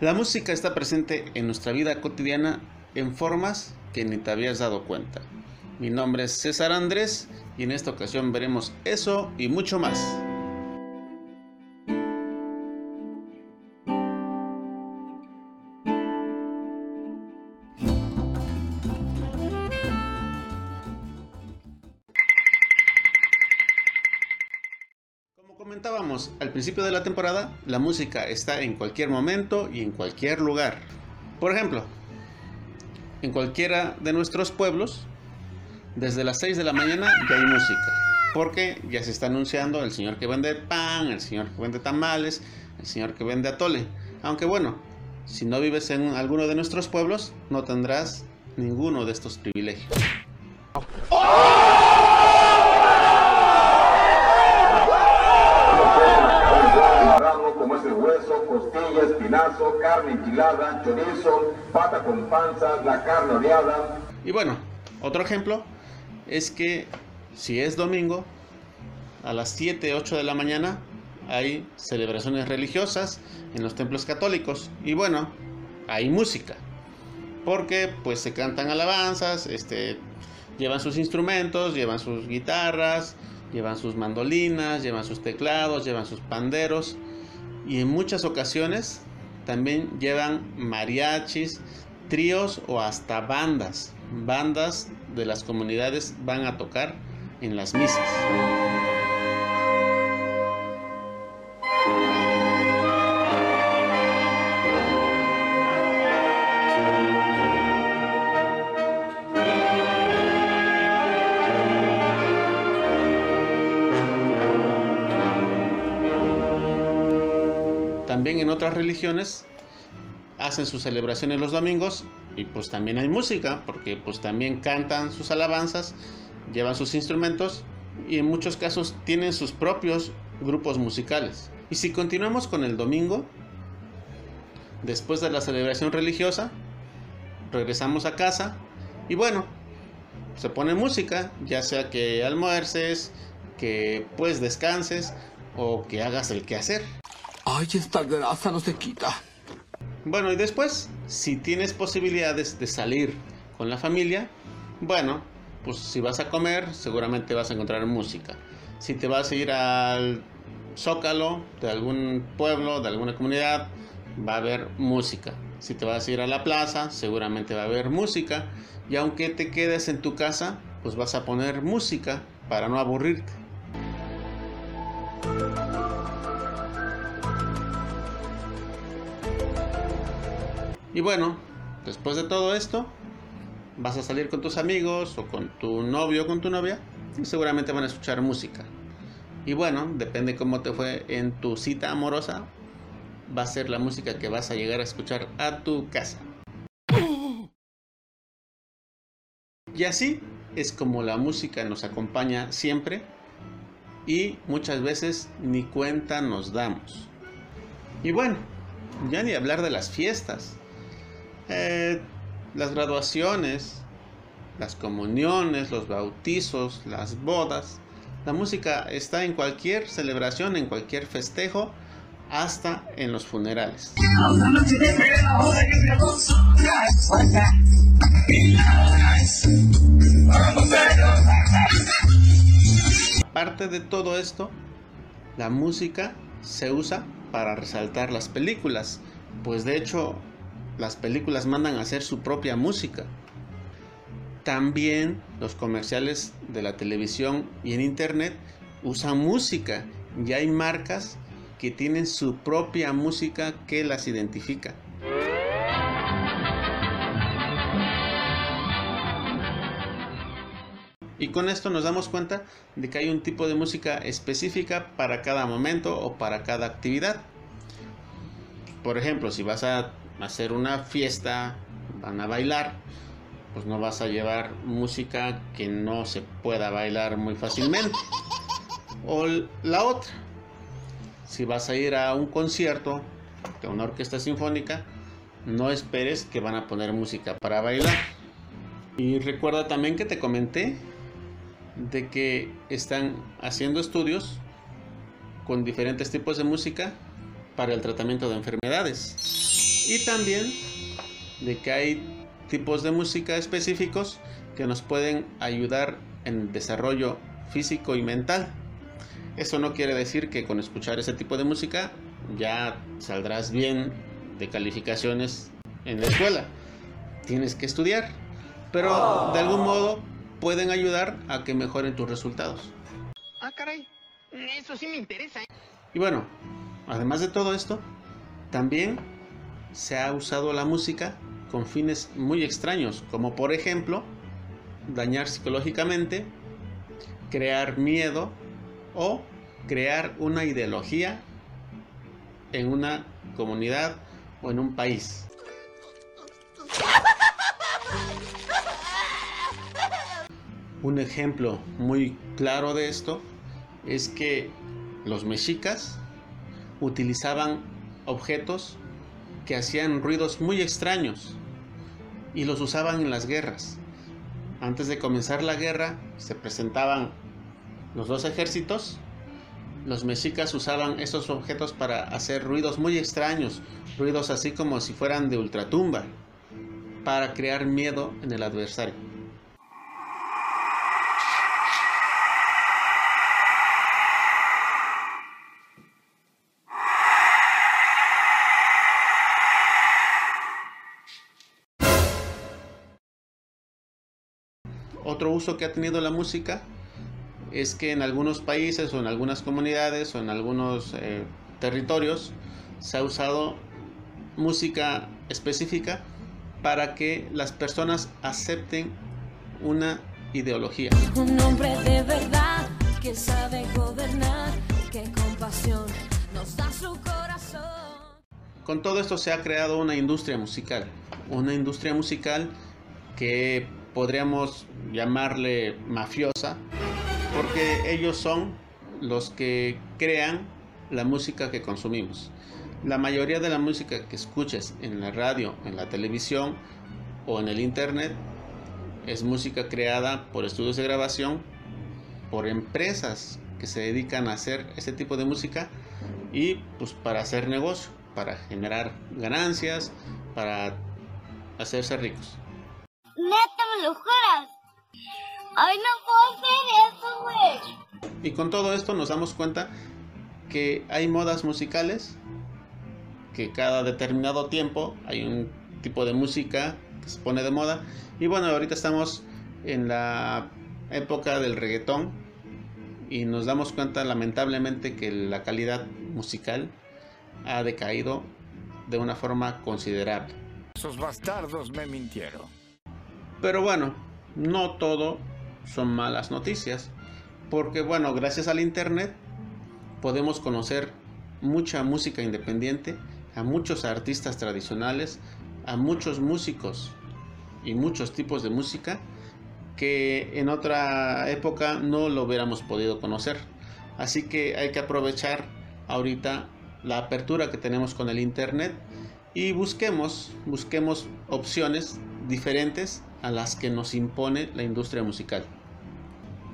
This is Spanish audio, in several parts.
La música está presente en nuestra vida cotidiana en formas que ni te habías dado cuenta. Mi nombre es César Andrés y en esta ocasión veremos eso y mucho más. Al principio de la temporada, la música está en cualquier momento y en cualquier lugar. Por ejemplo, en cualquiera de nuestros pueblos, desde las 6 de la mañana ya hay música. Porque ya se está anunciando el señor que vende pan, el señor que vende tamales, el señor que vende atole. Aunque bueno, si no vives en alguno de nuestros pueblos, no tendrás ninguno de estos privilegios. como es el hueso, carne enchilada, chorizo, pata con panza, la carne oreada. Y bueno, otro ejemplo es que si es domingo, a las 7, 8 de la mañana hay celebraciones religiosas en los templos católicos. Y bueno, hay música. Porque pues se cantan alabanzas, este, llevan sus instrumentos, llevan sus guitarras, llevan sus mandolinas, llevan sus teclados, llevan sus panderos. Y en muchas ocasiones también llevan mariachis, tríos o hasta bandas. Bandas de las comunidades van a tocar en las misas. También en otras religiones hacen sus celebraciones los domingos y pues también hay música porque pues también cantan sus alabanzas, llevan sus instrumentos y en muchos casos tienen sus propios grupos musicales. Y si continuamos con el domingo, después de la celebración religiosa, regresamos a casa y bueno, se pone música, ya sea que almuerces, que pues descanses o que hagas el quehacer. Ay, esta grasa no se quita. Bueno, y después, si tienes posibilidades de salir con la familia, bueno, pues si vas a comer, seguramente vas a encontrar música. Si te vas a ir al zócalo de algún pueblo, de alguna comunidad, va a haber música. Si te vas a ir a la plaza, seguramente va a haber música. Y aunque te quedes en tu casa, pues vas a poner música para no aburrirte. Y bueno, después de todo esto, vas a salir con tus amigos o con tu novio o con tu novia y seguramente van a escuchar música. Y bueno, depende cómo te fue en tu cita amorosa, va a ser la música que vas a llegar a escuchar a tu casa. Y así es como la música nos acompaña siempre y muchas veces ni cuenta nos damos. Y bueno, ya ni hablar de las fiestas. Eh, las graduaciones, las comuniones, los bautizos, las bodas. La música está en cualquier celebración, en cualquier festejo, hasta en los funerales. Parte de todo esto, la música se usa para resaltar las películas, pues de hecho las películas mandan a hacer su propia música. También los comerciales de la televisión y en internet usan música. Ya hay marcas que tienen su propia música que las identifica. Y con esto nos damos cuenta de que hay un tipo de música específica para cada momento o para cada actividad. Por ejemplo, si vas a hacer una fiesta, van a bailar, pues no vas a llevar música que no se pueda bailar muy fácilmente. O la otra, si vas a ir a un concierto de una orquesta sinfónica, no esperes que van a poner música para bailar. Y recuerda también que te comenté de que están haciendo estudios con diferentes tipos de música para el tratamiento de enfermedades. Y también de que hay tipos de música específicos que nos pueden ayudar en el desarrollo físico y mental. Eso no quiere decir que con escuchar ese tipo de música ya saldrás bien de calificaciones en la escuela. Tienes que estudiar, pero de algún modo pueden ayudar a que mejoren tus resultados. Ah, caray. Eso sí me interesa. ¿eh? Y bueno, además de todo esto, también se ha usado la música con fines muy extraños, como por ejemplo dañar psicológicamente, crear miedo o crear una ideología en una comunidad o en un país. Un ejemplo muy claro de esto es que los mexicas utilizaban objetos que hacían ruidos muy extraños y los usaban en las guerras. Antes de comenzar la guerra se presentaban los dos ejércitos. Los mexicas usaban esos objetos para hacer ruidos muy extraños, ruidos así como si fueran de ultratumba, para crear miedo en el adversario. Otro uso que ha tenido la música es que en algunos países o en algunas comunidades o en algunos eh, territorios se ha usado música específica para que las personas acepten una ideología. Un hombre de verdad que sabe gobernar, que con pasión nos da su corazón. Con todo esto se ha creado una industria musical, una industria musical que podríamos llamarle mafiosa, porque ellos son los que crean la música que consumimos. La mayoría de la música que escuches en la radio, en la televisión o en el internet es música creada por estudios de grabación, por empresas que se dedican a hacer ese tipo de música y pues para hacer negocio, para generar ganancias, para hacerse ricos. Ay, no puedo hacer eso, güey. Y con todo esto nos damos cuenta que hay modas musicales, que cada determinado tiempo hay un tipo de música que se pone de moda. Y bueno, ahorita estamos en la época del reggaetón y nos damos cuenta lamentablemente que la calidad musical ha decaído de una forma considerable. Esos bastardos me mintieron. Pero bueno, no todo son malas noticias, porque bueno, gracias al internet podemos conocer mucha música independiente, a muchos artistas tradicionales, a muchos músicos y muchos tipos de música que en otra época no lo hubiéramos podido conocer. Así que hay que aprovechar ahorita la apertura que tenemos con el internet y busquemos, busquemos opciones diferentes a las que nos impone la industria musical.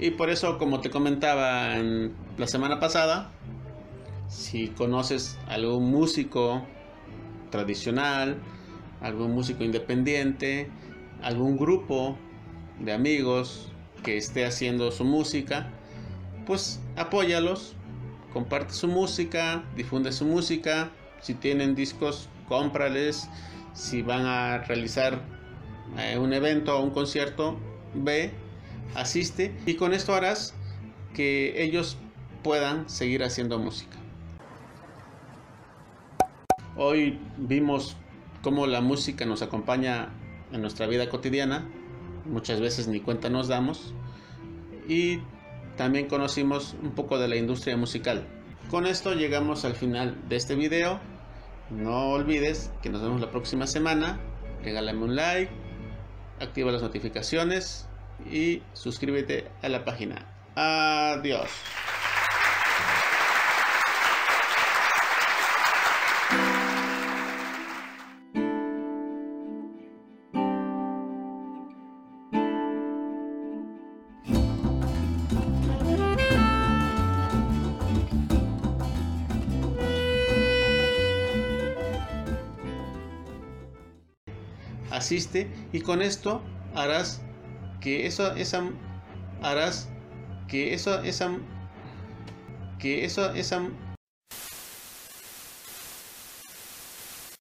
Y por eso, como te comentaba en la semana pasada, si conoces algún músico tradicional, algún músico independiente, algún grupo de amigos que esté haciendo su música, pues apóyalos, comparte su música, difunde su música, si tienen discos, cómprales, si van a realizar eh, un evento o un concierto, ve, asiste y con esto harás que ellos puedan seguir haciendo música. Hoy vimos cómo la música nos acompaña en nuestra vida cotidiana, muchas veces ni cuenta nos damos, y también conocimos un poco de la industria musical. Con esto llegamos al final de este video. No olvides que nos vemos la próxima semana. Regálame un like, activa las notificaciones y suscríbete a la página. Adiós. Asiste y con esto harás que eso esa harás que eso esa que eso esa